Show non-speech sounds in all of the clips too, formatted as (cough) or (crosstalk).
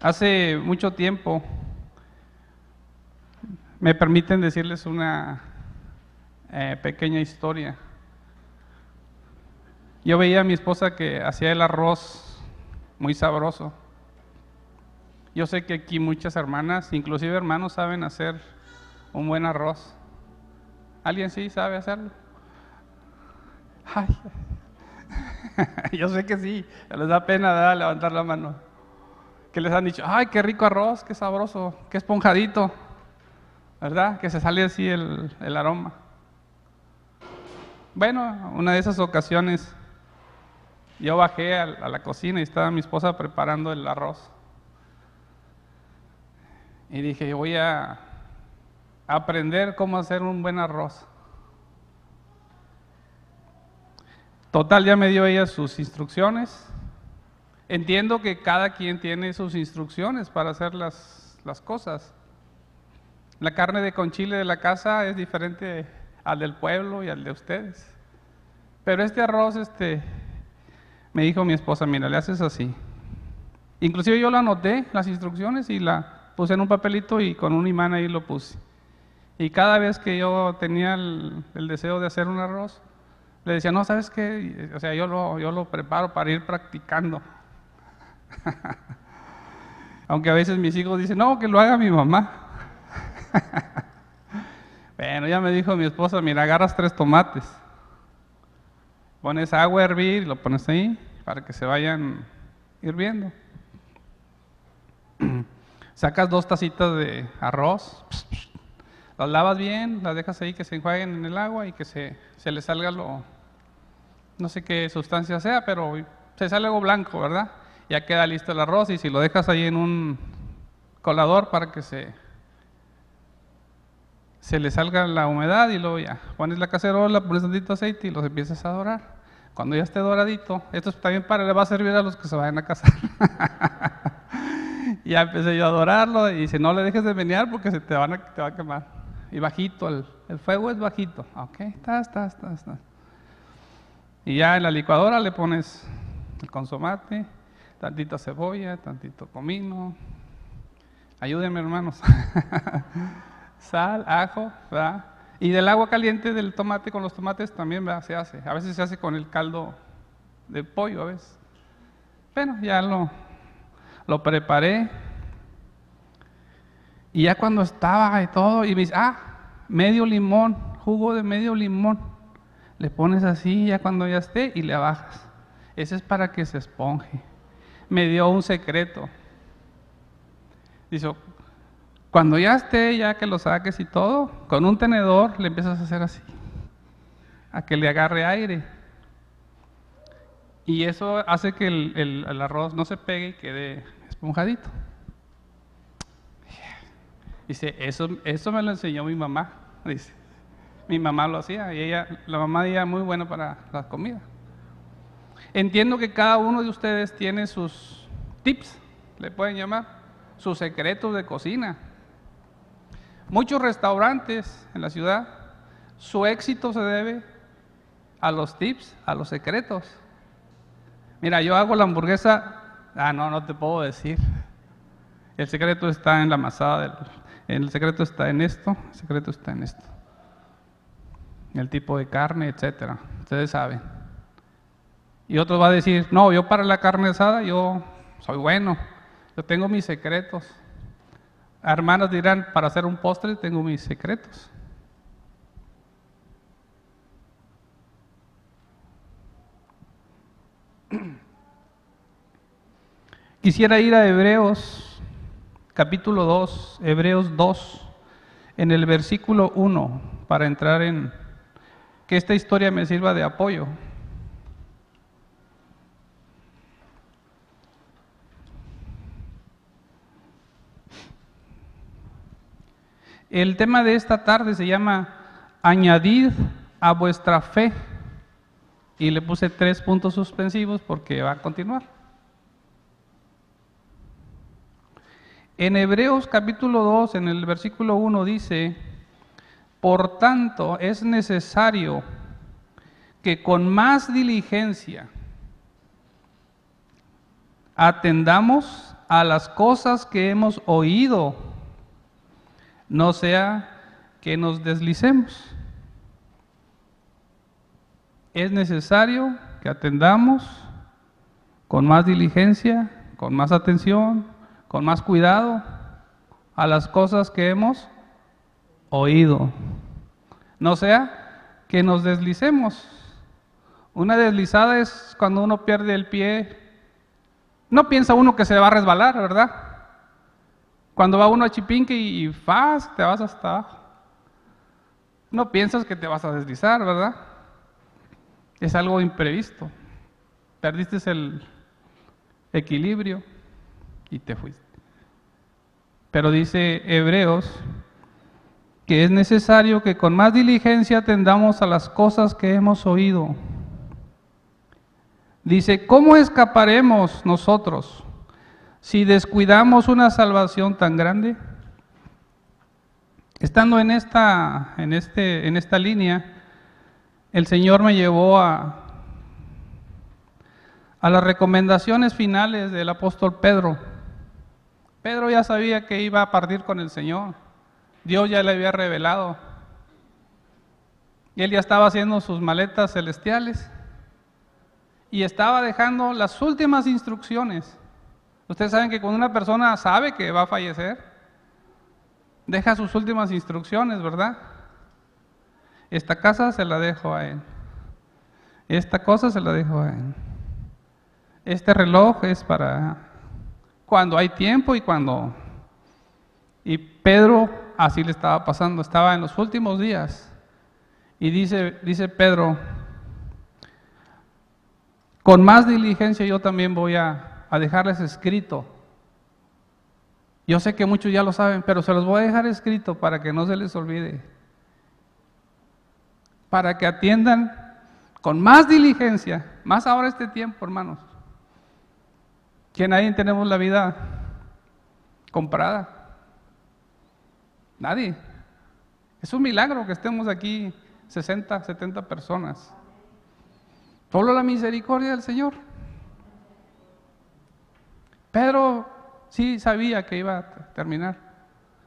Hace mucho tiempo, me permiten decirles una eh, pequeña historia. Yo veía a mi esposa que hacía el arroz muy sabroso. Yo sé que aquí muchas hermanas, inclusive hermanos, saben hacer un buen arroz. ¿Alguien sí sabe hacerlo? Ay. (laughs) Yo sé que sí, les da pena levantar la mano. Que les han dicho, ay, qué rico arroz, qué sabroso, qué esponjadito, ¿verdad? Que se sale así el, el aroma. Bueno, una de esas ocasiones yo bajé a, la cocina y estaba mi esposa preparando el arroz. Y dije, voy a aprender cómo hacer un buen arroz. Total, ya me dio ella sus instrucciones. Entiendo que cada quien tiene sus instrucciones para hacer las, las cosas. La carne de conchile de la casa es diferente al del pueblo y al de ustedes. Pero este arroz, este, me dijo mi esposa, mira, le haces así. Inclusive yo lo anoté, las instrucciones, y la puse en un papelito y con un imán ahí lo puse. Y cada vez que yo tenía el, deseo de hacer un arroz, le decía, no, ¿sabes qué? O sea, yo lo, yo lo preparo para ir practicando. (laughs) Aunque a veces mis hijos dicen, no, que lo haga mi mamá. (laughs) bueno, ya me dijo mi esposa, mira, agarras tres tomates, pones agua a hervir y lo pones ahí para que se vayan hirviendo. (clears throat) Sacas dos tacitas de arroz, las lavas bien, las dejas ahí que se enjuaguen en el agua y que se, se le salga lo, no sé qué sustancia sea, pero se sale algo blanco, ¿verdad? Ya queda listo el arroz y si lo dejas ahí en un colador para que se, se le salga la humedad y luego ya pones la cacerola, pones tantito aceite y los empiezas a dorar. Cuando ya esté doradito, esto también para le va a servir a los que se vayan a casar. (laughs) ya empecé yo a adorarlo y dice, no le dejes de menear porque se te, van a, te va a quemar y bajito, el, fuego es bajito. Ok, está, está, está, está. Y ya en la licuadora le pones el consomate, tantita cebolla, tantito comino. Ayúdenme, hermanos. (laughs) Sal, ajo, ¿verdad? Y del agua caliente del tomate con los tomates también ¿verdad? se hace. A veces se hace con el caldo de pollo, a veces. Bueno, ya lo, lo preparé y ya cuando estaba y todo, y me dice, ah, medio limón, jugo de medio limón. Le pones así ya cuando ya esté y le bajas. Ese es para que se esponje. Me dio un secreto. Dice, cuando ya esté, ya que lo saques y todo, con un tenedor le empiezas a hacer así, a que le agarre aire. Y eso hace que el, el arroz no se pegue y quede esponjadito. Dice, eso, eso me lo enseñó mi mamá. Dice, mi mamá lo hacía y ella, la mamá era muy buena para la comida. Entiendo que cada uno de ustedes tiene sus tips, le pueden llamar, sus secretos de cocina. Muchos restaurantes en la ciudad, su éxito se debe a los tips, a los secretos. Mira, yo hago la hamburguesa, ah, no, no te puedo decir. El secreto está en la masada del, el secreto está en esto, el secreto está en esto. El tipo de carne, etcétera. Ustedes saben. Y otro va a decir, no, yo para la carne asada, yo soy bueno, yo tengo mis secretos. Hermanos dirán, para hacer un postre tengo mis secretos. (clears throat) Quisiera ir a Hebreos capítulo 2, Hebreos 2, en el versículo 1, para entrar en que esta historia me sirva de apoyo. El tema de esta tarde se llama Añadid a vuestra fe. Y le puse tres puntos suspensivos porque va a continuar. En Hebreos capítulo 2, en el versículo 1 dice, por tanto es necesario que con más diligencia atendamos a las cosas que hemos oído, no sea que nos deslicemos. Es necesario que atendamos con más diligencia, con más atención, con más cuidado a las cosas que hemos oído. No sea que nos deslicemos. Una deslizada es cuando uno pierde el pie. No piensa uno que se va a resbalar, ¿verdad? Cuando va uno a Chipinque y, y te vas hasta abajo. No piensas que te vas a deslizar, ¿verdad? Es algo imprevisto. Perdiste el equilibrio y te fuiste. Pero dice Hebreos que es necesario que con más diligencia atendamos a las cosas que hemos oído. Dice, ¿cómo escaparemos nosotros si descuidamos una salvación tan grande? Estando en esta, en este, en esta línea, el Señor me llevó a, a las recomendaciones finales del apóstol Pedro. Pedro ya sabía que iba a partir con el Señor. Dios ya le había revelado. Y él ya estaba haciendo sus maletas celestiales. Y estaba dejando las últimas instrucciones. Ustedes saben que cuando una persona sabe que va a fallecer, deja sus últimas instrucciones, ¿verdad? Esta casa se la dejo a él. Esta cosa se la dejo a él. Este reloj es para cuando hay tiempo y cuando... Y Pedro así le estaba pasando, estaba en los últimos días. Y dice, dice Pedro, con más diligencia yo también voy a, a dejarles escrito. Yo sé que muchos ya lo saben, pero se los voy a dejar escrito para que no se les olvide para que atiendan con más diligencia, más ahora este tiempo, hermanos, que nadie tenemos la vida comprada. Nadie. Es un milagro que estemos aquí 60, 70 personas. Solo la misericordia del Señor. Pedro sí sabía que iba a terminar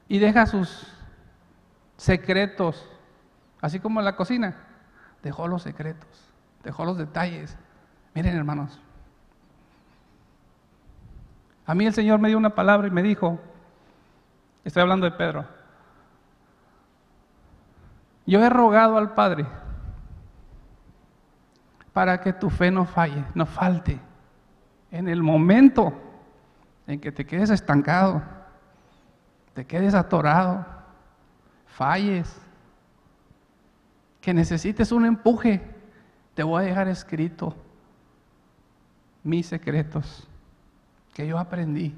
y deja sus secretos Así como en la cocina, dejó los secretos, dejó los detalles. Miren hermanos, a mí el Señor me dio una palabra y me dijo, estoy hablando de Pedro, yo he rogado al Padre para que tu fe no falle, no falte. En el momento en que te quedes estancado, te quedes atorado, falles, que necesites un empuje, te voy a dejar escrito mis secretos que yo aprendí.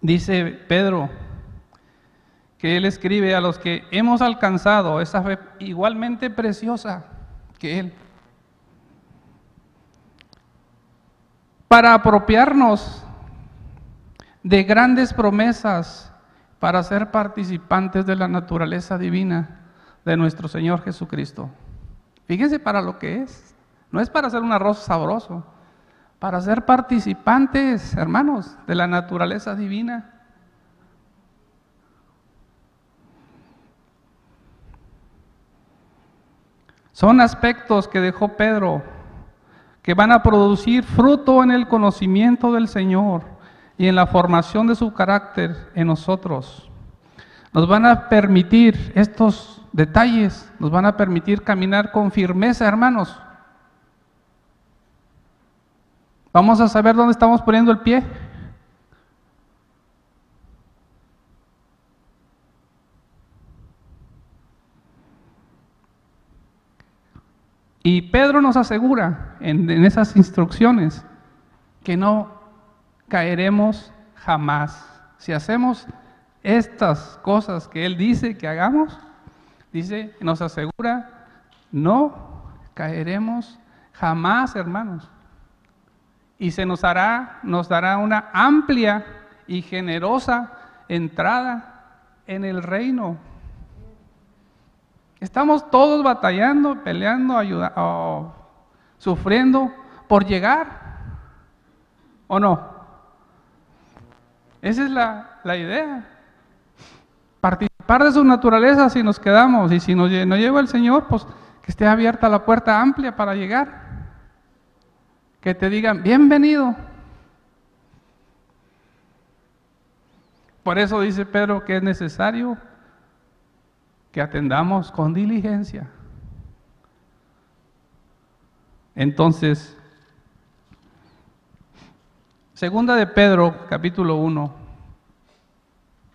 Dice Pedro que él escribe a los que hemos alcanzado esa fe igualmente preciosa que él. Para apropiarnos de grandes promesas para ser participantes de la naturaleza divina de nuestro Señor Jesucristo. Fíjense para lo que es. No es para hacer un arroz sabroso, para ser participantes, hermanos, de la naturaleza divina. Son aspectos que dejó Pedro que van a producir fruto en el conocimiento del Señor y en la formación de su carácter en nosotros. Nos van a permitir estos detalles, nos van a permitir caminar con firmeza, hermanos. Vamos a saber dónde estamos poniendo el pie. Y Pedro nos asegura en, esas instrucciones que no caeremos jamás. Si hacemos estas cosas que Él dice que hagamos, dice, nos asegura, no caeremos jamás, hermanos. Y se nos hará, nos dará una amplia y generosa entrada en el reino. Estamos todos batallando, peleando, ayudando, sufriendo por llegar. ¿O no? Esa es la, la idea. Participar de su naturaleza si nos quedamos y si nos, no lleva el Señor, pues que esté abierta la puerta amplia para llegar. Que te digan, bienvenido. Por eso dice Pedro que es necesario que atendamos con diligencia. Entonces, segunda de Pedro, capítulo 1.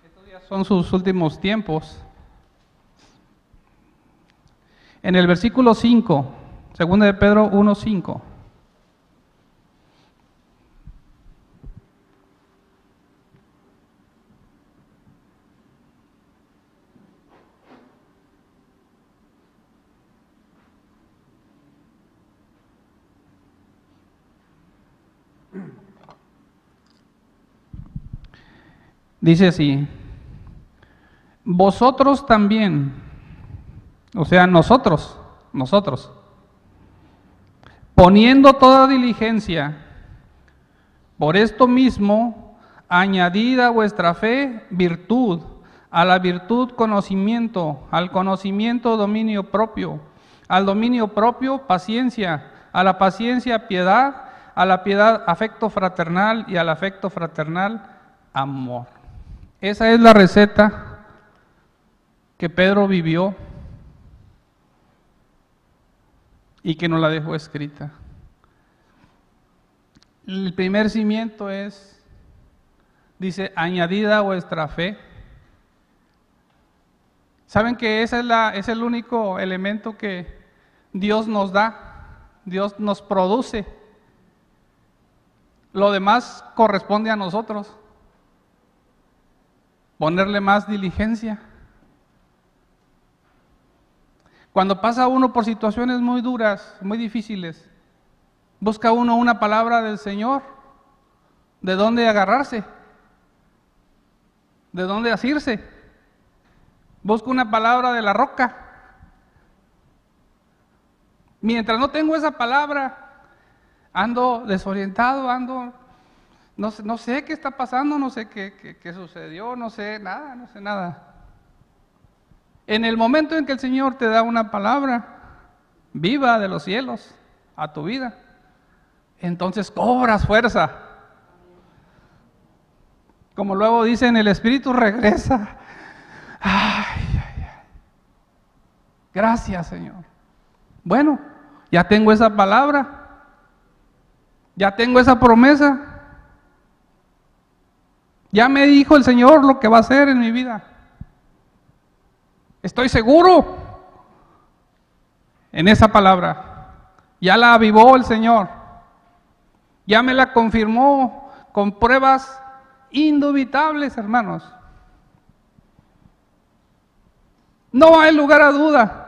Estos días son sus últimos tiempos. En el versículo 5, segunda de Pedro 1, 5. Dice así, vosotros también, o sea, nosotros, nosotros, poniendo toda diligencia, por esto mismo, añadida vuestra fe virtud, a la virtud conocimiento, al conocimiento dominio propio, al dominio propio paciencia, a la paciencia piedad, a la piedad afecto fraternal y al afecto fraternal amor. Esa es la receta que Pedro vivió y que nos la dejó escrita. El primer cimiento es, dice, añadida vuestra fe. ¿Saben que ese es, la, es el único elemento que Dios nos da? Dios nos produce. Lo demás corresponde a nosotros ponerle más diligencia. Cuando pasa uno por situaciones muy duras, muy difíciles, busca uno una palabra del Señor, de dónde agarrarse, de dónde asirse. Busca una palabra de la roca. Mientras no tengo esa palabra, ando desorientado, ando no, sé qué está pasando, no sé qué, qué sucedió, no sé nada, no sé nada. En el momento en que el Señor te da una palabra viva de los cielos a tu vida, entonces cobras fuerza. Como luego dicen, el Espíritu regresa. Ay. Gracias, Señor. Bueno, ya tengo esa palabra. Ya tengo esa promesa. Ya me dijo el Señor lo que va a hacer en mi vida. Estoy seguro en esa palabra. Ya la avivó el Señor. Ya me la confirmó con pruebas indubitables, hermanos. No hay lugar a duda.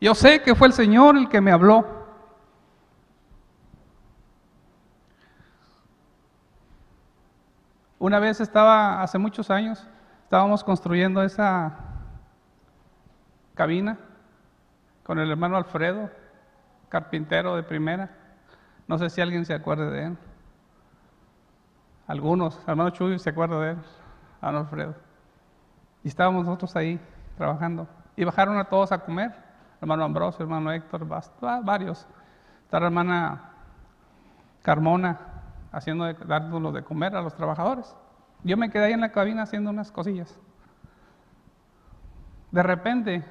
Yo sé que fue el Señor el que me habló. Una vez estaba, hace muchos años, estábamos construyendo esa cabina con el hermano Alfredo, carpintero de primera. No sé si alguien se acuerde de él. Algunos, hermano Chuy se acuerda de él, hermano Alfredo. Y estábamos nosotros ahí trabajando. Y bajaron a todos a comer, hermano Ambrosio, hermano Héctor, varios. Está la hermana Carmona, haciendo dándolos de comer a los trabajadores. Yo me quedé ahí en la cabina haciendo unas cosillas. De repente,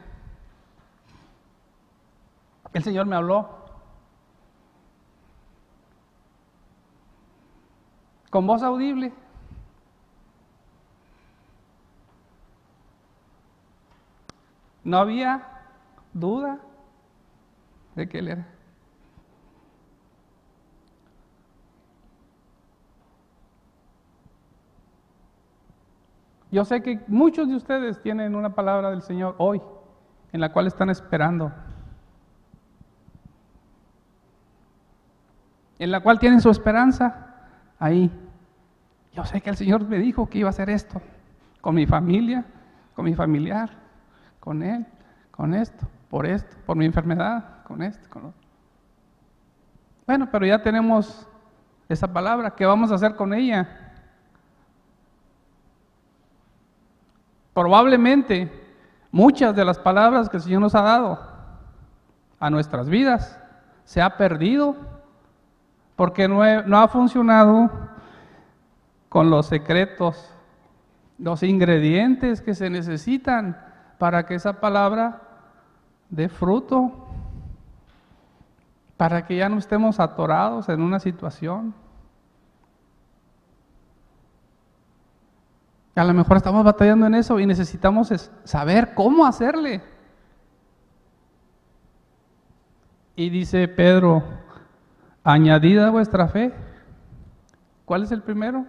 el Señor me habló con voz audible. No había duda de que Él era. Yo sé que muchos de ustedes tienen una palabra del Señor hoy, en la cual están esperando, en la cual tienen su esperanza ahí. Yo sé que el Señor me dijo que iba a hacer esto con mi familia, con mi familiar, con él, con esto, por esto, por mi enfermedad, con esto, con otro. Bueno, pero ya tenemos esa palabra, ¿qué vamos a hacer con ella? Probablemente muchas de las palabras que el Señor nos ha dado a nuestras vidas se ha perdido porque no, no ha funcionado con los secretos, los ingredientes que se necesitan para que esa palabra dé fruto, para que ya no estemos atorados en una situación. A lo mejor estamos batallando en eso y necesitamos saber cómo hacerle. Y dice Pedro, añadida vuestra fe. ¿Cuál es el primero?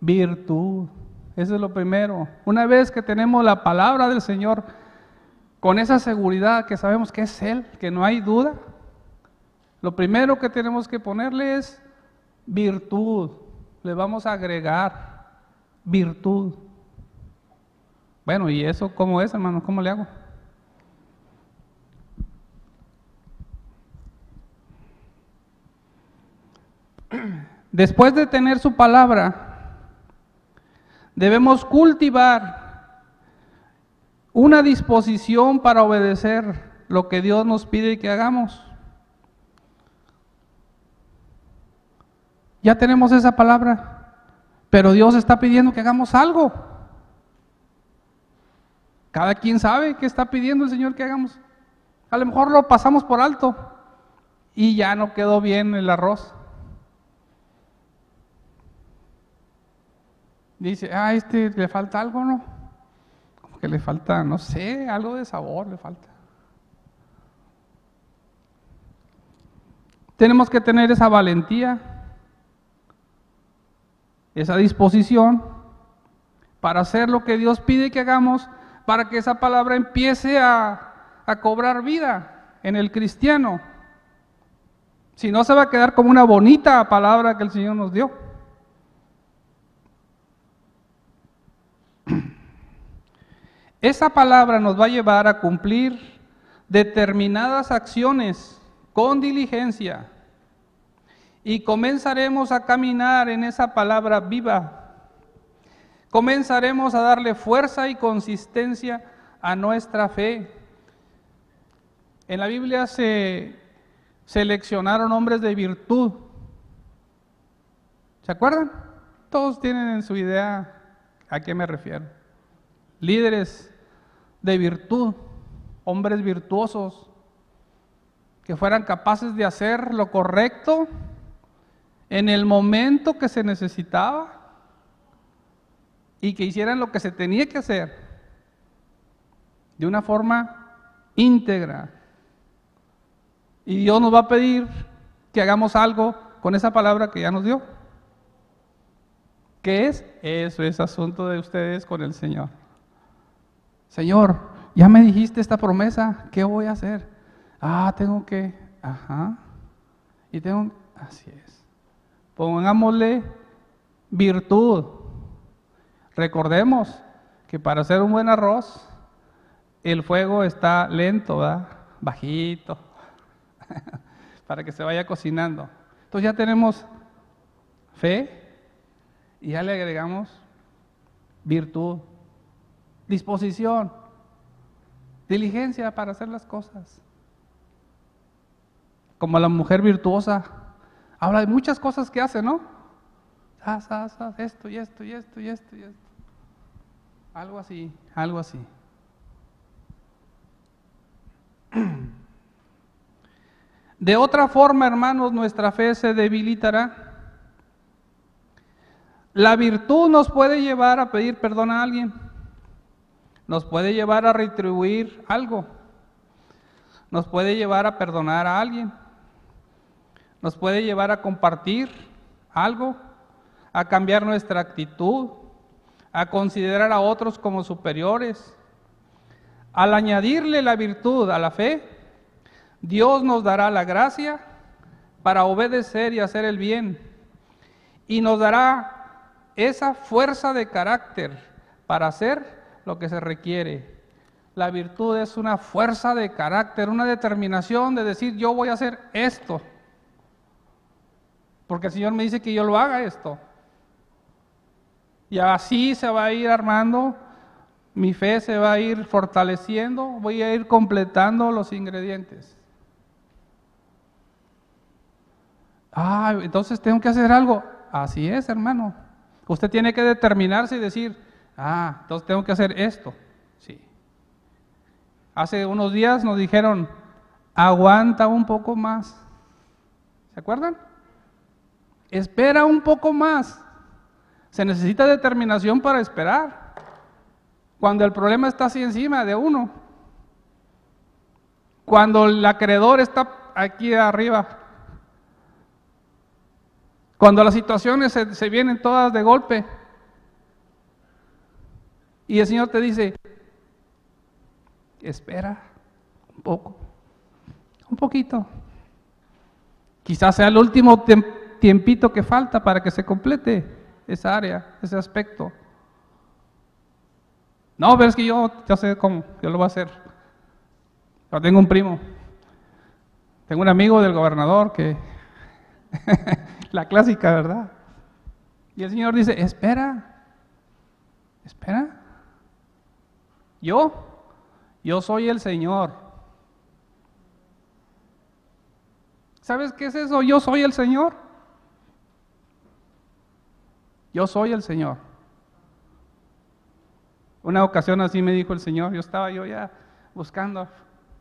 Virtud. Eso es lo primero. Una vez que tenemos la palabra del Señor, con esa seguridad que sabemos que es Él, que no hay duda, lo primero que tenemos que ponerle es virtud. Le vamos a agregar virtud. Bueno, ¿y eso cómo es, hermano? ¿Cómo le hago? (clears throat) Después de tener su palabra, debemos cultivar una disposición para obedecer lo que Dios nos pide que hagamos. Ya tenemos esa palabra, pero Dios está pidiendo que hagamos algo. Cada quien sabe qué está pidiendo el Señor que hagamos. A lo mejor lo pasamos por alto y ya no quedó bien el arroz. Dice, ah, este le falta algo, ¿no? Como que le falta, no sé, algo de sabor le falta. Tenemos que tener esa valentía, esa disposición para hacer lo que Dios pide que hagamos, para que esa palabra empiece a, a cobrar vida en el cristiano. Si no, se va a quedar como una bonita palabra que el Señor nos dio. (clears throat) Esa palabra nos va a llevar a cumplir determinadas acciones con diligencia y comenzaremos a caminar en esa palabra viva. Comenzaremos a darle fuerza y consistencia a nuestra fe. En la Biblia se seleccionaron hombres de virtud. ¿Se acuerdan? Todos tienen en su idea a qué me refiero. Líderes de virtud, hombres virtuosos, que fueran capaces de hacer lo correcto en el momento que se necesitaba y que hicieran lo que se tenía que hacer de una forma íntegra. Y Dios nos va a pedir que hagamos algo con esa palabra que ya nos dio. ¿Qué es? Eso es asunto de ustedes con el Señor. Señor, ya me dijiste esta promesa, ¿qué voy a hacer? Ah, tengo que, ajá, y tengo, así es. Pongámosle virtud. Recordemos que para hacer un buen arroz, el fuego está lento, ¿verdad? bajito, (laughs) para que se vaya cocinando. Entonces ya tenemos fe y ya le agregamos virtud disposición, diligencia para hacer las cosas. Como la mujer virtuosa, habla de muchas cosas que hace, ¿no? esto y esto y esto y esto y esto. Algo así, algo así. (clears throat) De otra forma, hermanos, nuestra fe se debilitará. La virtud nos puede llevar a pedir perdón a alguien nos puede llevar a retribuir algo, nos puede llevar a perdonar a alguien, nos puede llevar a compartir algo, a cambiar nuestra actitud, a considerar a otros como superiores. Al añadirle la virtud a la fe, Dios nos dará la gracia para obedecer y hacer el bien y nos dará esa fuerza de carácter para hacer lo que se requiere. La virtud es una fuerza de carácter, una determinación de decir yo voy a hacer esto. Porque el Señor me dice que yo lo haga esto. Y así se va a ir armando, mi fe se va a ir fortaleciendo, voy a ir completando los ingredientes. Ah, entonces tengo que hacer algo. Así es, hermano. Usted tiene que determinarse y decir, ah, entonces tengo que hacer esto. Sí. Hace unos días nos dijeron, aguanta un poco más. ¿Se acuerdan? Espera un poco más. Se necesita determinación para esperar. Cuando el problema está así encima de uno. Cuando el acreedor está aquí arriba. Cuando las situaciones se, vienen todas de golpe. Y el Señor te dice, espera un poco, un poquito. Quizás sea el último tiempito que falta para que se complete esa área, ese aspecto. No, pero es que yo ya sé cómo, yo lo voy a hacer. Yo tengo un primo, tengo un amigo del gobernador que, (laughs) la clásica, ¿verdad? Y el Señor dice, espera, espera. Yo, yo soy el Señor. ¿Sabes qué es eso? Yo soy el Señor. Yo soy el Señor. Una ocasión así me dijo el Señor, yo estaba yo ya buscando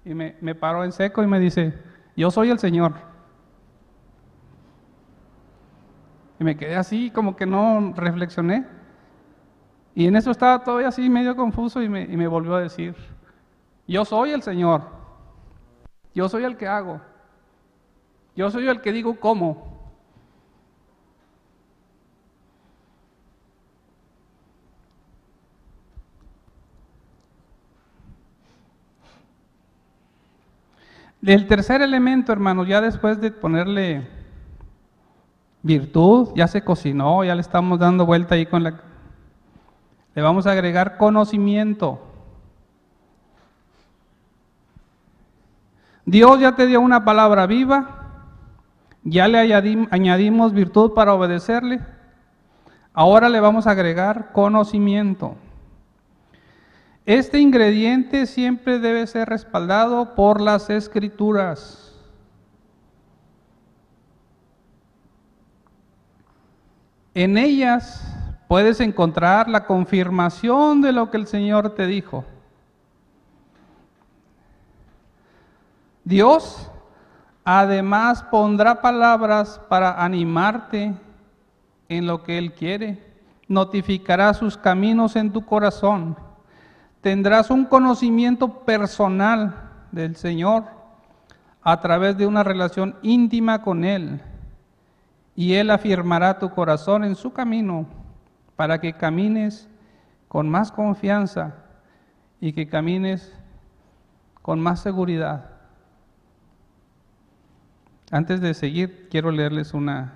y me, me paró en seco y me dice, yo soy el Señor. Y me quedé así, como que no reflexioné. Y en eso estaba todavía así medio confuso y me, y me volvió a decir, yo soy el Señor, yo soy el que hago, yo soy el que digo cómo. El tercer elemento, hermano, ya después de ponerle virtud, ya se cocinó, ya le estamos dando vuelta ahí con la... Le vamos a agregar conocimiento. Dios ya te dio una palabra viva, ya le añadimos virtud para obedecerle, ahora le vamos a agregar conocimiento. Este ingrediente siempre debe ser respaldado por las escrituras. En ellas puedes encontrar la confirmación de lo que el Señor te dijo. Dios además pondrá palabras para animarte en lo que Él quiere. Notificará sus caminos en tu corazón tendrás un conocimiento personal del Señor a través de una relación íntima con Él. Y Él afirmará tu corazón en su camino para que camines con más confianza y que camines con más seguridad. Antes de seguir, quiero leerles una...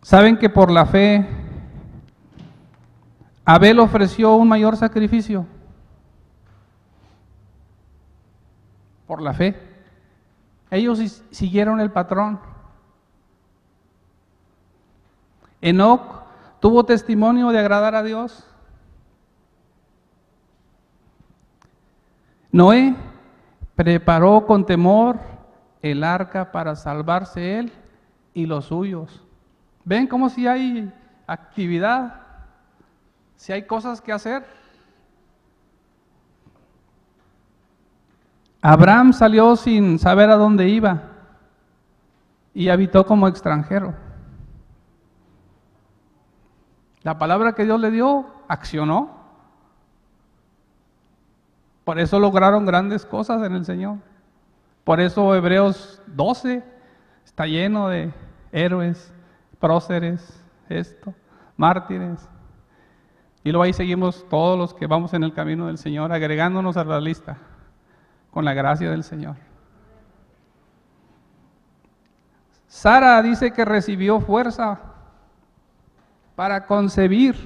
¿Saben que por la fe Abel ofreció un mayor sacrificio por la fe. Ellos siguieron el patrón. Enoch tuvo testimonio de agradar a Dios. Noé preparó con temor el arca para salvarse él y los suyos. ¿Ven cómo si hay actividad? Si hay cosas que hacer. Abraham salió sin saber a dónde iba y habitó como extranjero. La palabra que Dios le dio accionó. Por eso lograron grandes cosas en el Señor. Por eso Hebreos 12 está lleno de héroes, próceres, esto, mártires. Y luego ahí seguimos todos los que vamos en el camino del Señor, agregándonos a la lista con la gracia del Señor. Sara dice que recibió fuerza para concebir.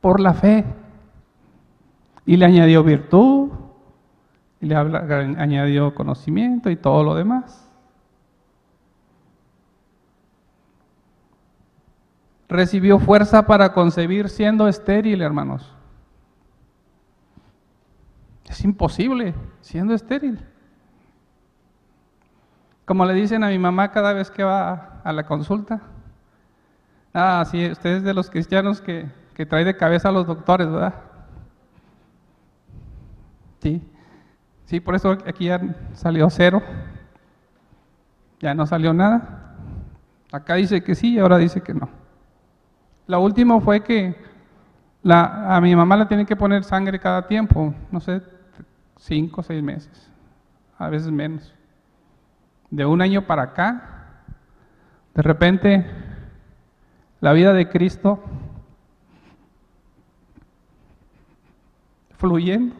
Por la fe. Y le añadió virtud, y le añadió conocimiento y todo lo demás. Recibió fuerza para concebir siendo estéril, hermanos. Es imposible siendo estéril. Como le dicen a mi mamá cada vez que va a la consulta. Ah, sí, usted es de los cristianos que, que trae de cabeza a los doctores, ¿verdad? Sí. Sí, por eso aquí ya salió cero. Ya no salió nada. Acá dice que sí y ahora dice que no. La última fue que a mi mamá le tienen que poner sangre cada tiempo, no sé, cinco o seis meses, a veces menos. De un año para acá, de repente, la vida de Cristo fluyendo.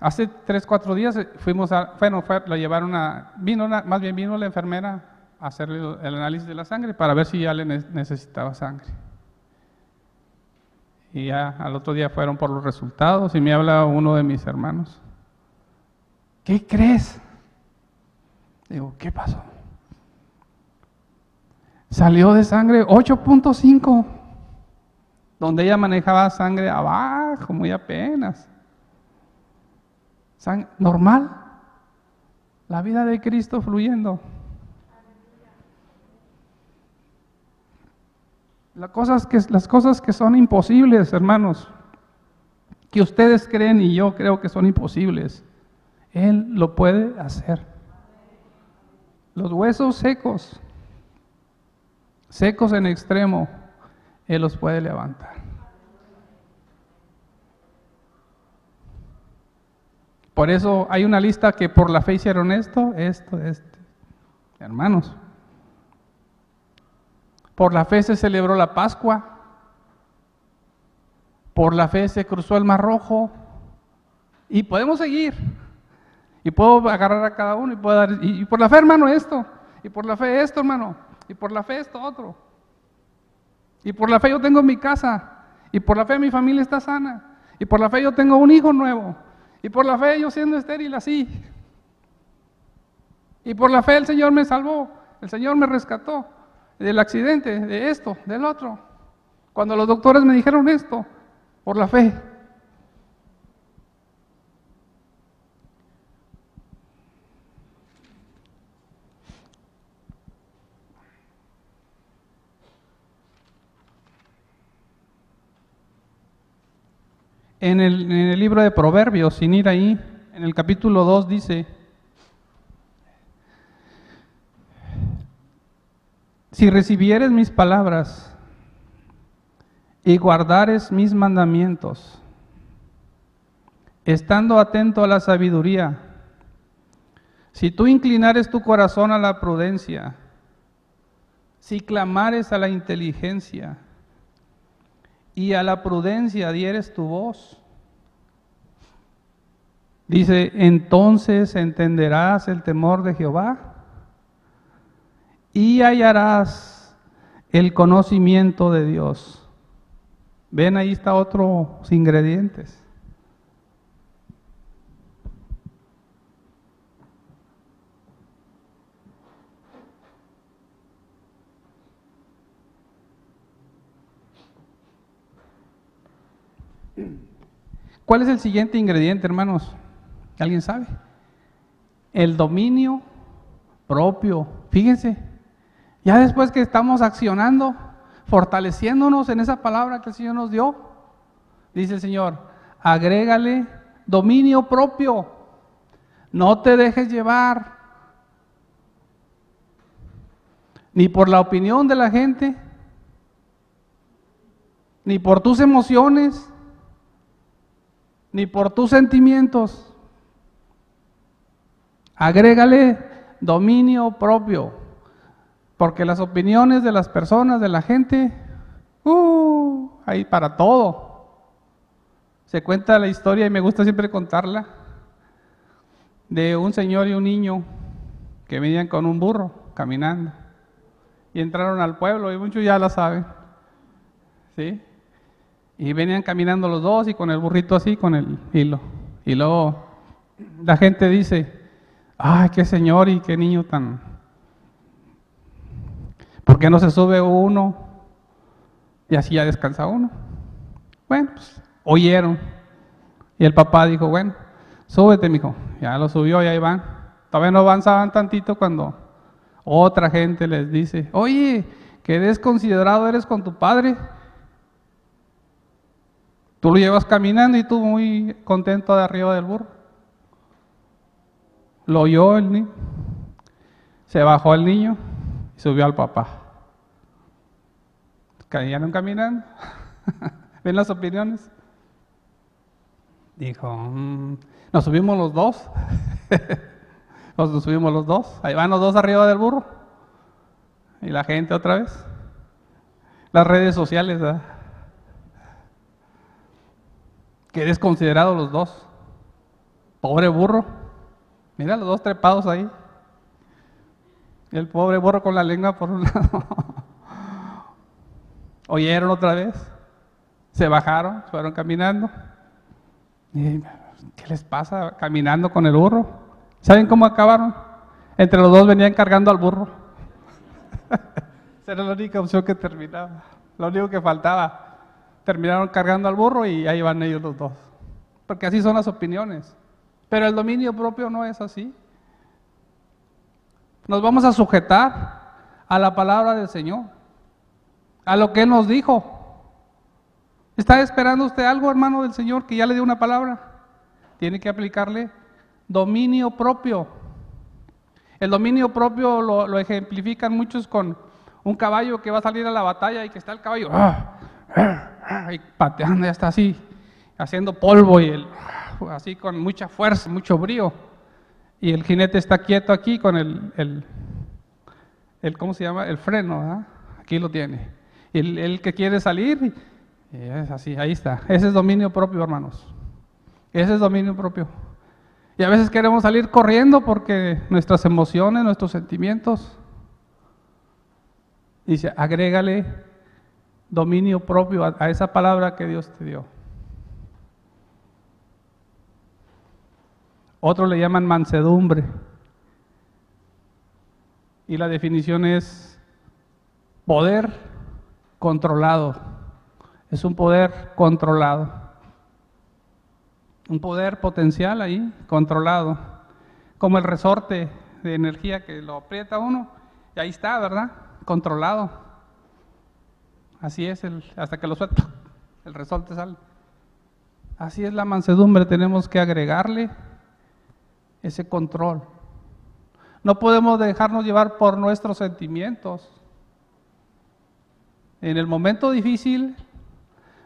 Hace tres, cuatro días fuimos a, bueno, fue, lo llevaron a, vino más bien vino la enfermera hacerle el análisis de la sangre para ver si ya le necesitaba sangre. Y ya al otro día fueron por los resultados y me habla uno de mis hermanos. ¿Qué crees? Digo, ¿qué pasó? Salió de sangre 8.5, donde ella manejaba sangre abajo, muy apenas. normal, la vida de Cristo fluyendo. Las cosas, que, las cosas que son imposibles, hermanos, que ustedes creen y yo creo que son imposibles, Él lo puede hacer. Los huesos secos, secos en extremo, Él los puede levantar. Por eso hay una lista que por la fe hicieron esto, esto, esto. Hermanos, por la fe se celebró la Pascua. Por la fe se cruzó el Mar Rojo. Y podemos seguir. Y puedo agarrar a cada uno y puedo dar. Y, por la fe, hermano, esto. Y por la fe, esto, hermano. Y por la fe, esto, otro. Y por la fe, yo tengo mi casa. Y por la fe, mi familia está sana. Y por la fe, yo tengo un hijo nuevo. Y por la fe, yo siendo estéril así. Y por la fe, el Señor me salvó. El Señor me rescató del accidente, de esto, del otro. Cuando los doctores me dijeron esto, por la fe. En el, en el libro de Proverbios, sin ir ahí, en el capítulo 2 dice, Si recibieres mis palabras y guardares mis mandamientos, estando atento a la sabiduría, si tú inclinares tu corazón a la prudencia, si clamares a la inteligencia y a la prudencia dieres tu voz, dice, entonces entenderás el temor de Jehová y hallarás el conocimiento de Dios. Ven, ahí está otros ingredientes. ¿Cuál es el siguiente ingrediente, hermanos? ¿Alguien sabe? El dominio propio. Fíjense, ya después que estamos accionando, fortaleciéndonos en esa palabra que el Señor nos dio, dice el Señor, agrégale dominio propio. No te dejes llevar ni por la opinión de la gente, ni por tus emociones, ni por tus sentimientos. Agrégale dominio propio. Porque las opiniones de las personas, de la gente, uh, hay para todo. Se cuenta la historia y me gusta siempre contarla. de un señor y un niño que venían con un burro caminando. Y entraron al pueblo, y muchos ya lo saben. ¿Sí? Y venían caminando los dos y con el burrito así, con el hilo. Y luego la gente dice, ay, qué señor y qué niño tan... ¿Por qué no se sube uno? Y así ya descansa uno. Bueno, pues oyeron. Y el papá dijo, bueno, súbete, mijo. Ya lo subió y ahí van. Todavía no avanzaban tantito cuando otra gente les dice, oye, qué desconsiderado eres con tu padre. Tú lo llevas caminando y tú muy contento de arriba del burro. Lo oyó el niño. Se bajó el niño y subió al papá. Cayeron caminando. (laughs) ¿Ven las opiniones? Dijo, mm, nos subimos los dos. (laughs) nos subimos los dos. Ahí van los dos arriba del burro. Y la gente otra vez. Las redes sociales, ¿verdad? Qué desconsiderados los dos. Pobre burro. Mira los dos trepados ahí. El pobre burro con la lengua por un (laughs) lado. Oyeron otra vez. Se bajaron, fueron caminando. ¿Qué les pasa caminando con el burro? ¿Saben cómo acabaron? Entre los dos venían cargando al burro. (laughs) Era la única opción que terminaba. Lo único que faltaba. Terminaron cargando al burro y ahí van ellos los dos. Porque así son las opiniones. Pero el dominio propio no es así. Nos vamos a sujetar a la palabra del Señor, a lo que nos dijo. ¿Está esperando usted algo, hermano del Señor, que ya le dio una palabra? Tiene que aplicarle dominio propio. El dominio propio lo, ejemplifican muchos con un caballo que va a salir a la batalla y que está el caballo ah, ah, ah, y pateando, ya está así, haciendo polvo y el, así con mucha fuerza, mucho brío. Y el jinete está quieto aquí con el, el, ¿cómo se llama? El freno, aquí lo tiene. El que quiere salir es así, ahí está. Ese es dominio propio, hermanos. Ese es dominio propio. Y a veces queremos salir corriendo porque nuestras emociones, nuestros sentimientos. Dice, agrégale dominio propio a, a esa palabra que Dios te dio. Otros le llaman mansedumbre. Y la definición es poder controlado. Es un poder controlado. Un poder potencial ahí, controlado. Como el resorte de energía que lo aprieta uno, y ahí está, ¿verdad? Controlado. Así es, el, hasta que lo suelta, (laughs) el resorte sale. Así es la mansedumbre, tenemos que agregarle ese control. No podemos dejarnos llevar por nuestros sentimientos. En el momento difícil,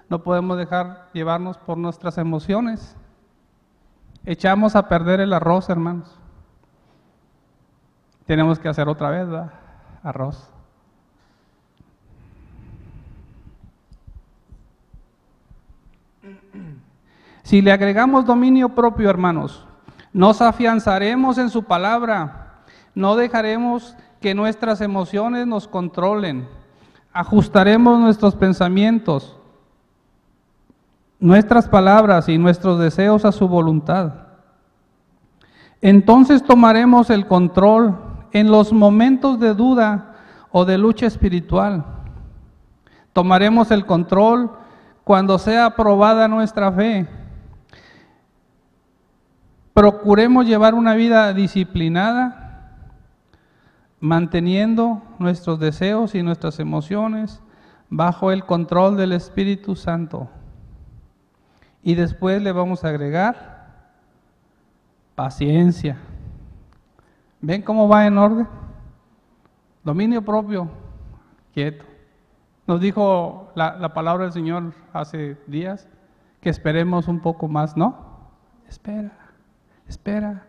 no podemos dejar llevarnos por nuestras emociones. Echamos a perder el arroz, hermanos. Tenemos que hacer otra vez, ¿verdad? Arroz. Si le agregamos dominio propio, hermanos, nos afianzaremos en su palabra, no dejaremos que nuestras emociones nos controlen, ajustaremos nuestros pensamientos, nuestras palabras y nuestros deseos a su voluntad. Entonces tomaremos el control en los momentos de duda o de lucha espiritual. Tomaremos el control cuando sea probada nuestra fe. Procuremos llevar una vida disciplinada, manteniendo nuestros deseos y nuestras emociones bajo el control del Espíritu Santo. Y después le vamos a agregar paciencia. ¿Ven cómo va en orden? Dominio propio, quieto. Nos dijo la, la, palabra del Señor hace días que esperemos un poco más, ¿no? Espera, espera.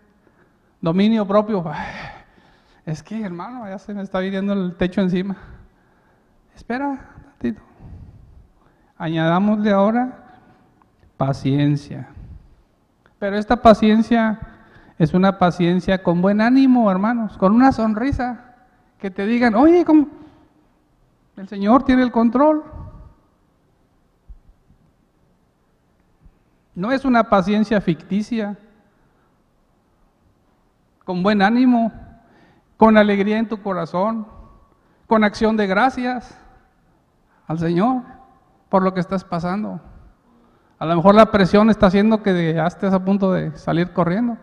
Dominio propio. (sighs) Es que, hermano, ya se me está viniendo el techo encima. Espera un ratito. Añadámosle ahora paciencia. Pero esta paciencia Es una paciencia con buen ánimo, hermanos, con una sonrisa. Que te digan, oye, ¿cómo? el Señor tiene el control. No es una paciencia ficticia, con buen ánimo, con alegría en tu corazón, con acción de gracias al Señor por lo que estás pasando. A lo mejor la presión está haciendo que ya estés a punto de salir corriendo.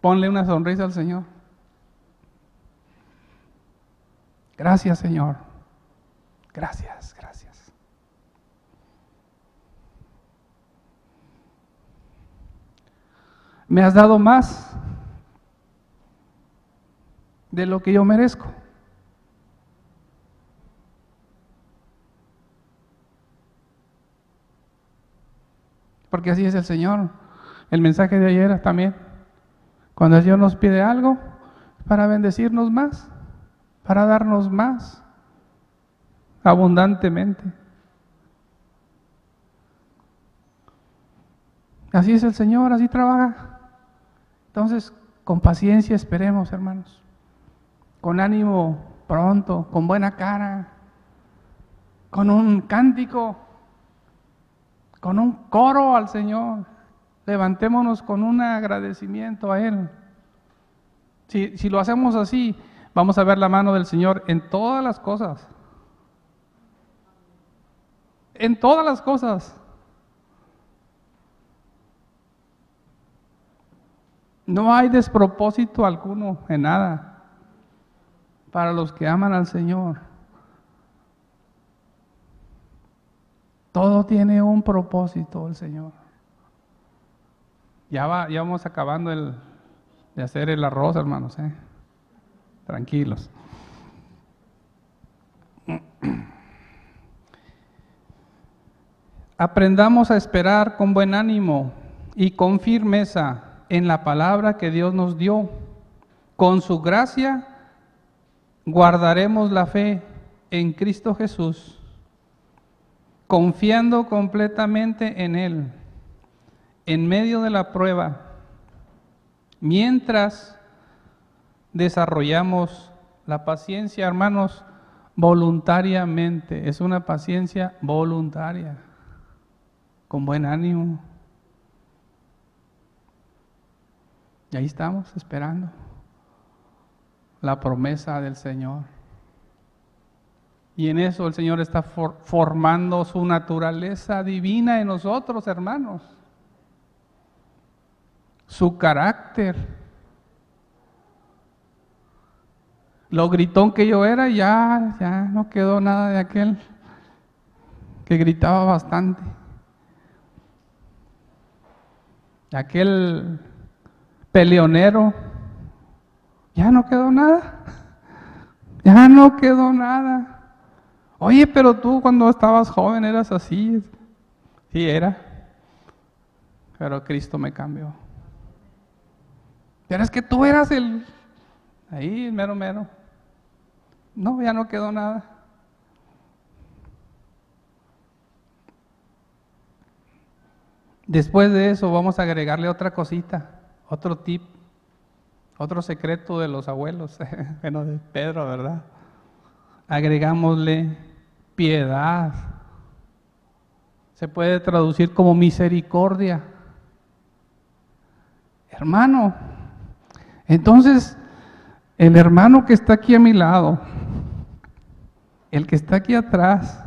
Ponle una sonrisa al Señor. Gracias, Señor. Gracias, gracias. Me has dado más de lo que yo merezco. Porque así es el Señor. El mensaje de ayer también. Cuando el Señor nos pide algo, para bendecirnos más, para darnos más, abundantemente. Así es el Señor, así trabaja. Entonces, con paciencia esperemos, hermanos. Con ánimo pronto, con buena cara, con un cántico, con un coro al Señor. Levantémonos con un agradecimiento a Él. Si, si, lo hacemos así, vamos a ver la mano del Señor en todas las cosas. En todas las cosas. No hay despropósito alguno en nada para los que aman al Señor. Todo tiene un propósito el Señor. Ya, va, ya vamos acabando el, de hacer el arroz, hermanos. ¿eh? Tranquilos. Aprendamos a esperar con buen ánimo y con firmeza en la palabra que Dios nos dio. Con su gracia guardaremos la fe en Cristo Jesús, confiando completamente en Él en medio de la prueba, mientras desarrollamos la paciencia, hermanos, voluntariamente. Es una paciencia voluntaria, con buen ánimo. Y ahí estamos esperando la promesa del Señor. Y en eso el Señor está formando su naturaleza divina en nosotros, hermanos su carácter. Lo gritón que yo era, ya, ya no quedó nada de aquel que gritaba bastante. Aquel peleonero, ya no quedó nada. Ya no quedó nada. Oye, pero tú cuando estabas joven eras así. Sí, era. Pero Cristo me cambió. Pero es que tú eras el... Ahí, mero, mero. No, ya no quedó nada. Después de eso vamos a agregarle otra cosita, otro tip, otro secreto de los abuelos, (laughs) bueno, de Pedro, ¿verdad? Agregámosle piedad. Se puede traducir como misericordia. Hermano, entonces, el hermano que está aquí a mi lado, el que está aquí atrás,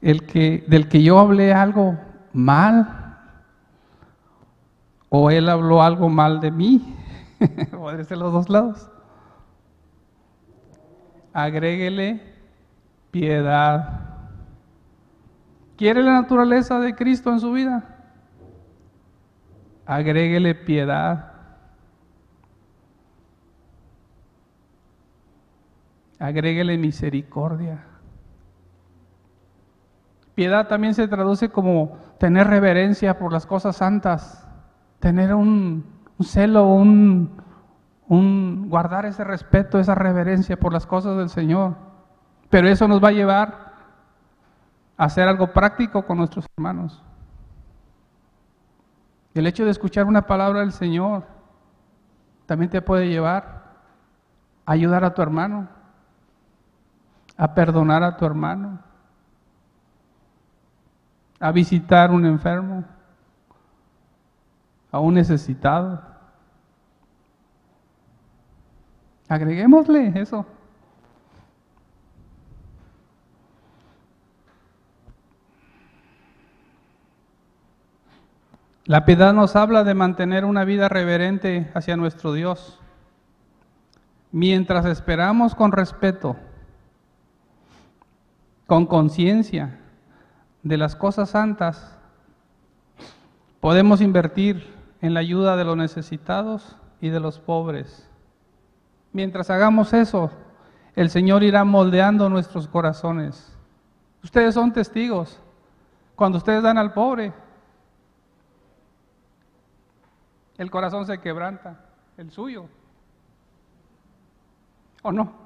el que, del que yo hablé algo mal, o él habló algo mal de mí, (laughs) puede ser los dos lados. Agréguele piedad. ¿Quiere la naturaleza de Cristo en su vida? Agréguele piedad. Agréguele misericordia. Piedad también se traduce como tener reverencia por las cosas santas, tener un, celo, un, un guardar ese respeto, esa reverencia por las cosas del Señor. Pero eso nos va a llevar hacer algo práctico con nuestros hermanos. El hecho de escuchar una palabra del Señor también te puede llevar a ayudar a tu hermano, a perdonar a tu hermano, a visitar un enfermo, a un necesitado. Agreguémosle eso. La piedad nos habla de mantener una vida reverente hacia nuestro Dios. Mientras esperamos con respeto, con conciencia de las cosas santas, podemos invertir en la ayuda de los necesitados y de los pobres. Mientras hagamos eso, el Señor irá moldeando nuestros corazones. Ustedes son testigos. Cuando ustedes dan al pobre, el corazón se quebranta, el suyo. ¿O no?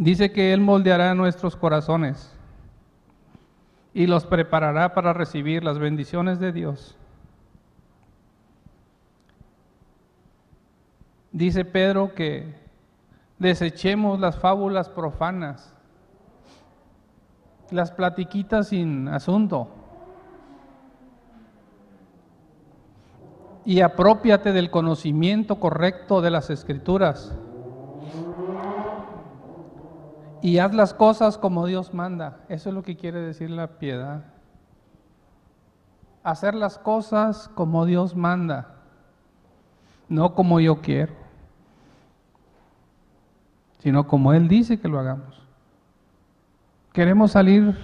Dice que Él moldeará nuestros corazones y los preparará para recibir las bendiciones de Dios. Dice Pedro que desechemos las fábulas profanas, las platiquitas sin asunto, y apropiate del conocimiento correcto de las escrituras. Y haz las cosas como Dios manda. Eso es lo que quiere decir la piedad. Hacer las cosas como Dios manda, no como yo quiero sino como Él dice que lo hagamos. Queremos salir,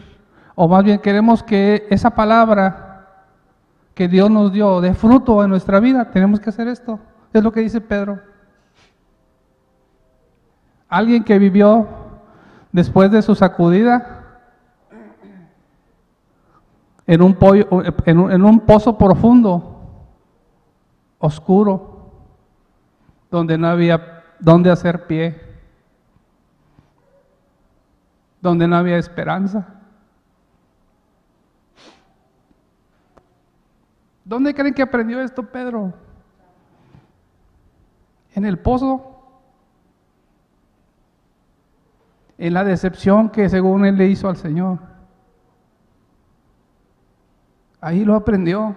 o más bien queremos que esa palabra que Dios nos dio dé fruto en nuestra vida. Tenemos que hacer esto. Es lo que dice Pedro. Alguien que vivió después de su sacudida en un, en un pozo profundo, oscuro, donde no había dónde hacer pie donde no había esperanza. ¿Dónde creen que aprendió esto Pedro? En el pozo. En la decepción que según él le hizo al Señor. Ahí lo aprendió.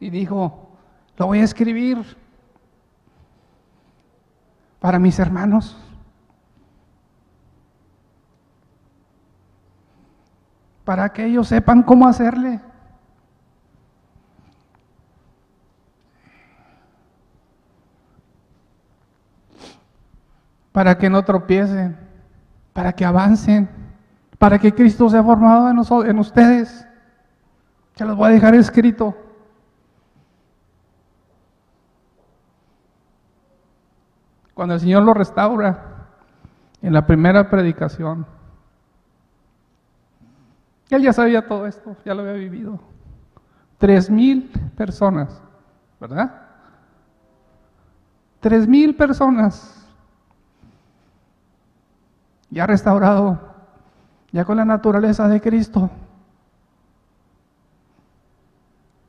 Y dijo, lo voy a escribir para mis hermanos. Para que ellos sepan cómo hacerle. Para que no tropiecen, para que avancen, para que Cristo sea formado en, en ustedes. Se los voy a dejar escrito. Cuando el Señor lo restaura en la primera predicación, él ya sabía todo esto, ya lo había vivido. Tres mil personas, ¿verdad? Tres mil personas ya restaurado, ya con la naturaleza de Cristo.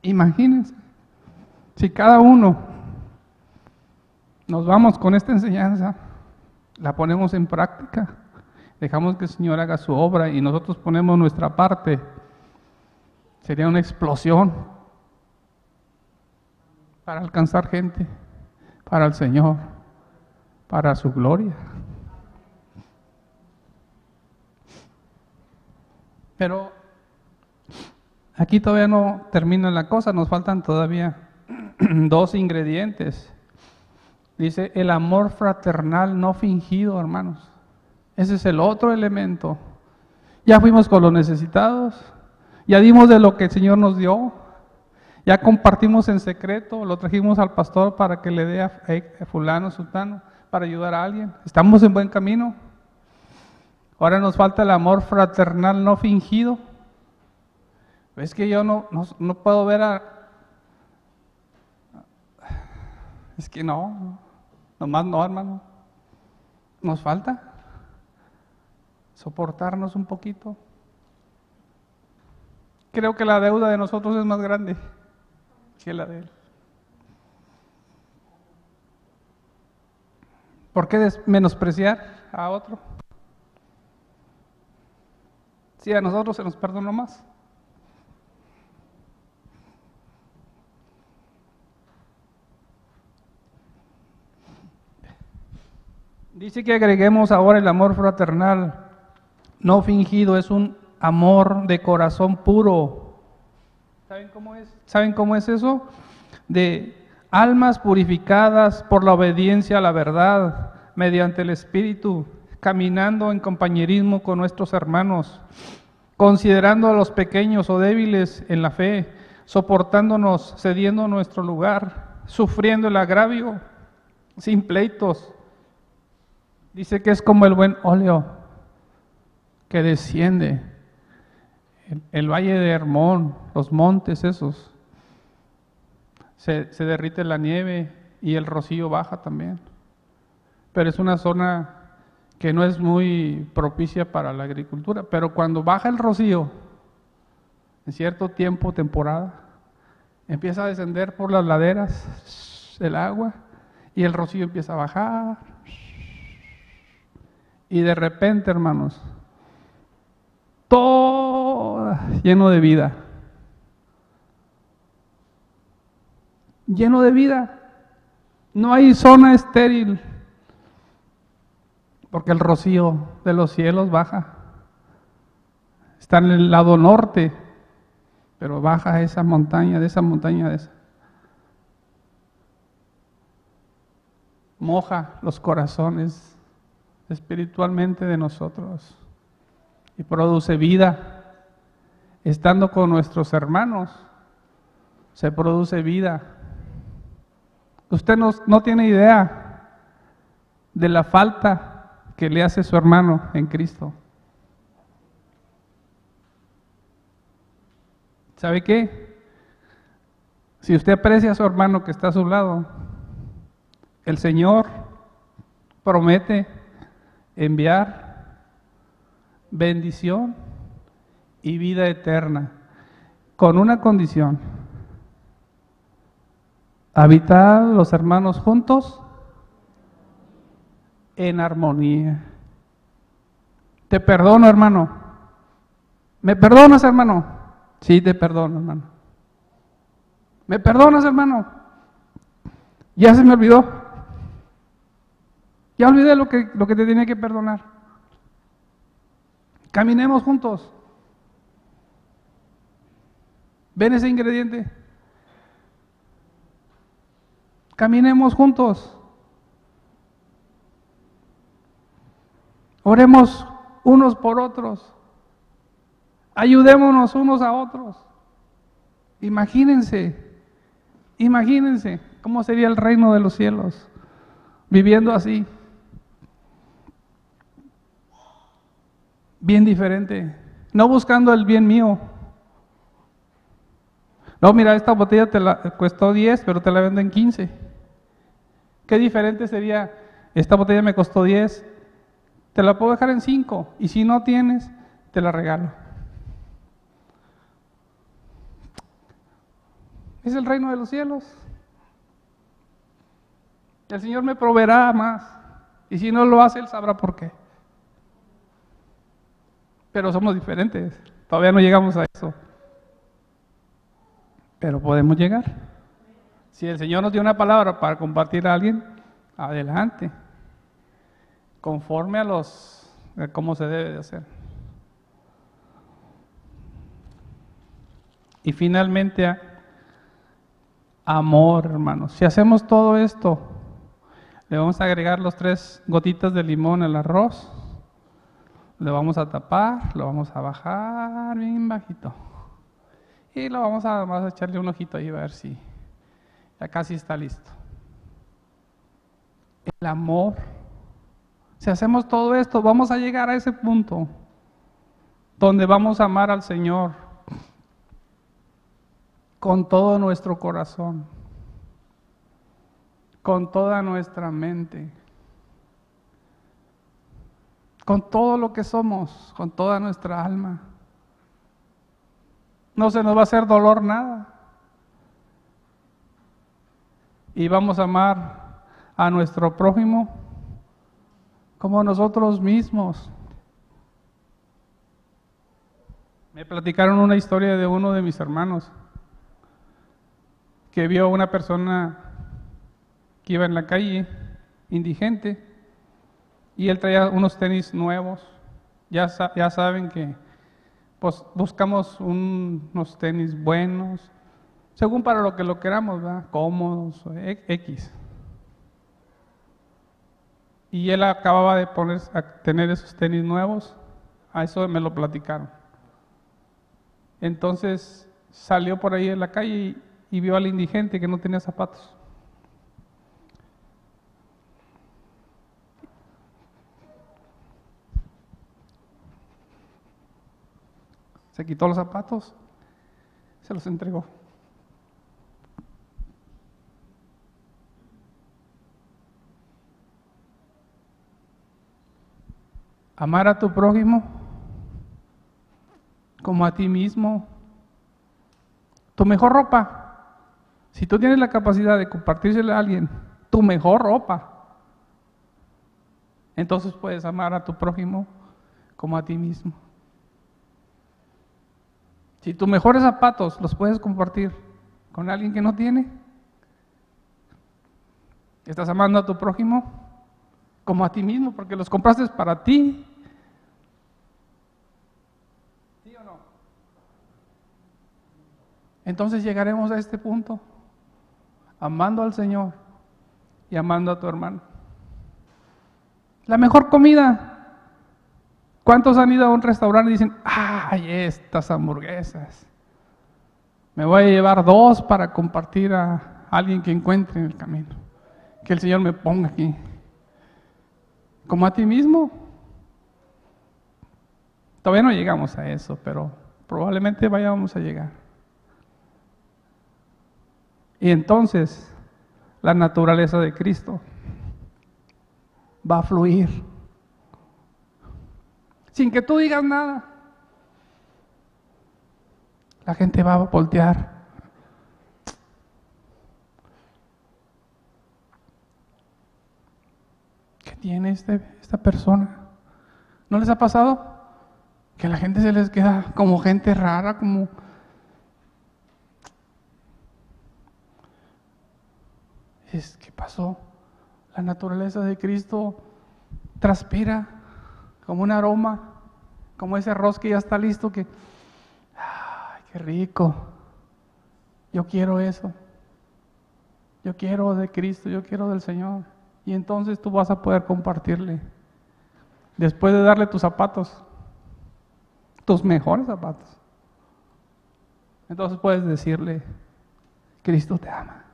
Imagínense, si cada uno nos vamos con esta enseñanza, la ponemos en práctica, dejamos que el Señor haga su obra y nosotros ponemos nuestra parte, sería una explosión para alcanzar gente, para el Señor, para su gloria. Pero aquí todavía no termina la cosa, nos faltan todavía (clears throat) dos ingredientes Dice el amor fraternal no fingido, hermanos. Ese es el otro elemento. Ya fuimos con los necesitados, ya dimos de lo que el Señor nos dio, ya compartimos en secreto, lo trajimos al pastor para que le dé a fulano, sultano, para ayudar a alguien. Estamos en buen camino. Ahora nos falta el amor fraternal no fingido. Es que yo no, no, puedo ver a... Es que no, nomás no, hermano. Nos falta soportarnos un poquito. Creo que la deuda de nosotros es más grande que la de Él. ¿Por qué menospreciar a otro? Si a nosotros se nos perdonó más. Dice que agreguemos ahora el amor fraternal, no fingido, es un amor de corazón puro. ¿Saben cómo es? ¿Saben cómo es eso? De almas purificadas por la obediencia a la verdad, mediante el Espíritu, caminando en compañerismo con nuestros hermanos, considerando a los pequeños o débiles en la fe, soportándonos, cediendo nuestro lugar, sufriendo el agravio, sin pleitos. Dice que es como el buen óleo que desciende, el, el valle de Hermón, los montes esos, se, se derrite la nieve y el rocío baja también. Pero es una zona que no es muy propicia para la agricultura. Pero cuando baja el rocío, en cierto tiempo, temporada, empieza a descender por las laderas el agua y el rocío empieza a bajar. Y de repente, hermanos, todo lleno de vida. lleno de vida. No hay zona estéril, porque el rocío de los cielos baja. Está en el lado norte, pero baja esa montaña, de esa montaña, de esa. Moja los corazones espiritualmente de nosotros y produce vida. Estando con nuestros hermanos, se produce vida. Usted no, tiene idea de la falta que le hace su hermano en Cristo. ¿Sabe qué? Si usted aprecia a su hermano que está a su lado, el Señor promete enviar bendición y vida eterna con una condición Habitar los hermanos juntos en armonía. Te perdono, hermano. ¿Me perdonas, hermano? Sí, te perdono, hermano. ¿Me perdonas, hermano? Ya se me olvidó. Ya olvidé lo que, lo que te tenía que perdonar. Caminemos juntos. ¿Ven ese ingrediente? Caminemos juntos. Oremos unos por otros. Ayudémonos unos a otros. Imagínense, imagínense cómo sería el reino de los cielos viviendo así. Bien diferente. No buscando el bien mío. No, mira, esta botella te la costó 10, pero te la vendo en 15. Qué diferente sería, esta botella me costó 10, te la puedo dejar en 5 y si no tienes, te la regalo. Es el reino de los cielos. El Señor me proveerá más y si no lo hace, Él sabrá por qué. Pero somos diferentes, todavía no llegamos a eso. Pero podemos llegar. Si el Señor nos dio una palabra para compartir a alguien, adelante. Conforme a los a cómo se debe de hacer. Y finalmente, amor, hermanos. Si hacemos todo esto, le vamos a agregar los tres gotitas de limón al arroz, le vamos a tapar, lo vamos a bajar bien bajito. Y lo vamos a, vamos a echarle un ojito ahí a ver si ya casi está listo. El amor Si hacemos todo esto, vamos a llegar a ese punto donde vamos a amar al Señor con todo nuestro corazón, con toda nuestra mente, con todo lo que somos, con toda nuestra alma. No se nos va a hacer dolor nada. Y vamos a amar a nuestro prójimo como nosotros mismos. Me platicaron una historia de uno de mis hermanos que vio a una persona que iba en la calle, indigente, y él traía unos tenis nuevos. Ya, ya saben que pues, buscamos unos tenis buenos, según para lo que lo queramos, cómodos, X. Y él acababa de poner, a tener esos tenis nuevos, a eso me lo platicaron. Entonces salió por ahí en la calle y, vio al indigente que no tenía zapatos. Se quitó los zapatos, se los entregó. Amar a tu prójimo como a ti mismo. Tu mejor ropa. Si tú tienes la capacidad de compartírsela a alguien, tu mejor ropa. Entonces puedes amar a tu prójimo como a ti mismo. Si tus mejores zapatos los puedes compartir con alguien que no tiene, estás amando a tu prójimo como a ti mismo, porque los compraste para ti. ¿Sí o no? Entonces llegaremos a este punto, amando al Señor y amando a tu hermano. La mejor comida. ¿Cuántos han ido a un restaurante y dicen, ay, estas hamburguesas? Me voy a llevar dos para compartir a alguien que encuentre en el camino. Que el Señor me ponga aquí como a ti mismo. Todavía no llegamos a eso, pero probablemente vayamos a llegar. Y entonces la naturaleza de Cristo va a fluir. Sin que tú digas nada. La gente va a voltear tiene este, esta persona? ¿No les ha pasado? Que la gente se les queda como gente rara, como... Es que pasó. La naturaleza de Cristo transpira como un aroma, como ese arroz que ya está listo, que, ay, qué rico. Yo quiero eso. Yo quiero de Cristo, yo quiero del Señor. Y entonces tú vas a poder compartirle. Después de darle tus zapatos, tus mejores zapatos. Entonces puedes decirle, Cristo te ama.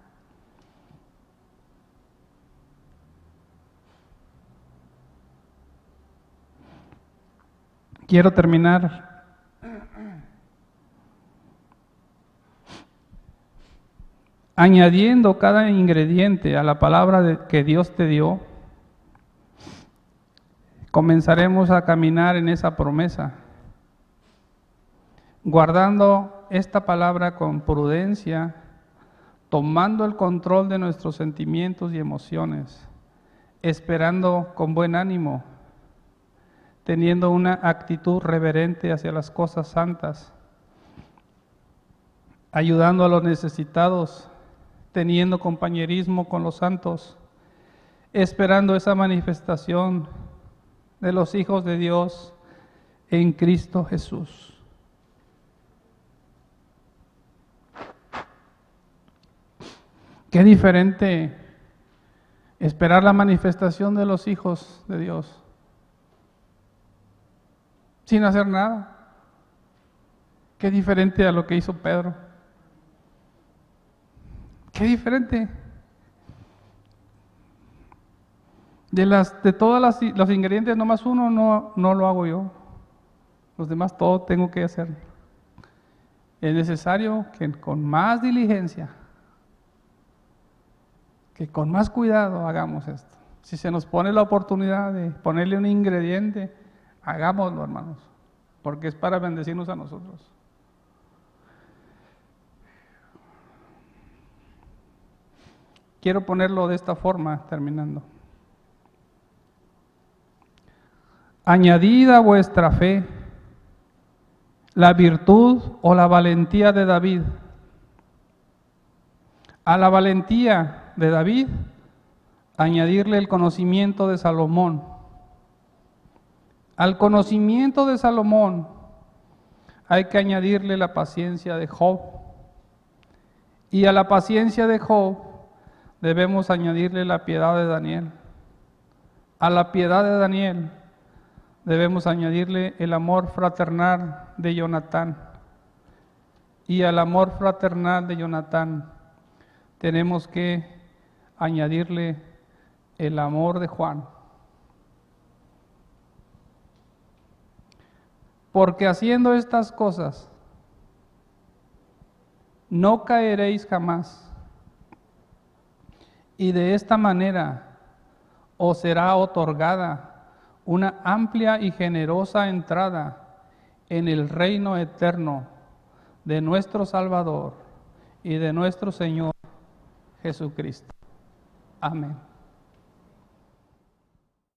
Quiero terminar. Añadiendo cada ingrediente a la palabra que Dios te dio, comenzaremos a caminar en esa promesa, guardando esta palabra con prudencia, tomando el control de nuestros sentimientos y emociones, esperando con buen ánimo, teniendo una actitud reverente hacia las cosas santas, ayudando a los necesitados, teniendo compañerismo con los santos, esperando esa manifestación de los hijos de Dios en Cristo Jesús. Qué diferente esperar la manifestación de los hijos de Dios sin hacer nada. Qué diferente a lo que hizo Pedro. Qué diferente. De, las, de todos los ingredientes, nomás uno no, no lo hago yo. Los demás todo tengo que hacer. Es necesario que con más diligencia, que con más cuidado hagamos esto. Si se nos pone la oportunidad de ponerle un ingrediente, hagámoslo, hermanos, porque es para bendecirnos a nosotros. Quiero ponerlo de esta forma, terminando. Añadida vuestra fe la virtud o la valentía de David. A la valentía de David, añadirle el conocimiento de Salomón. Al conocimiento de Salomón hay que añadirle la paciencia de Job. Y a la paciencia de Job debemos añadirle la piedad de Daniel. A la piedad de Daniel debemos añadirle el amor fraternal de Jonatán. Y al amor fraternal de Jonatán tenemos que añadirle el amor de Juan. Porque haciendo estas cosas, no caeréis jamás. Y de esta manera os será otorgada una amplia y generosa entrada en el reino eterno de nuestro Salvador y de nuestro Señor Jesucristo. Amén.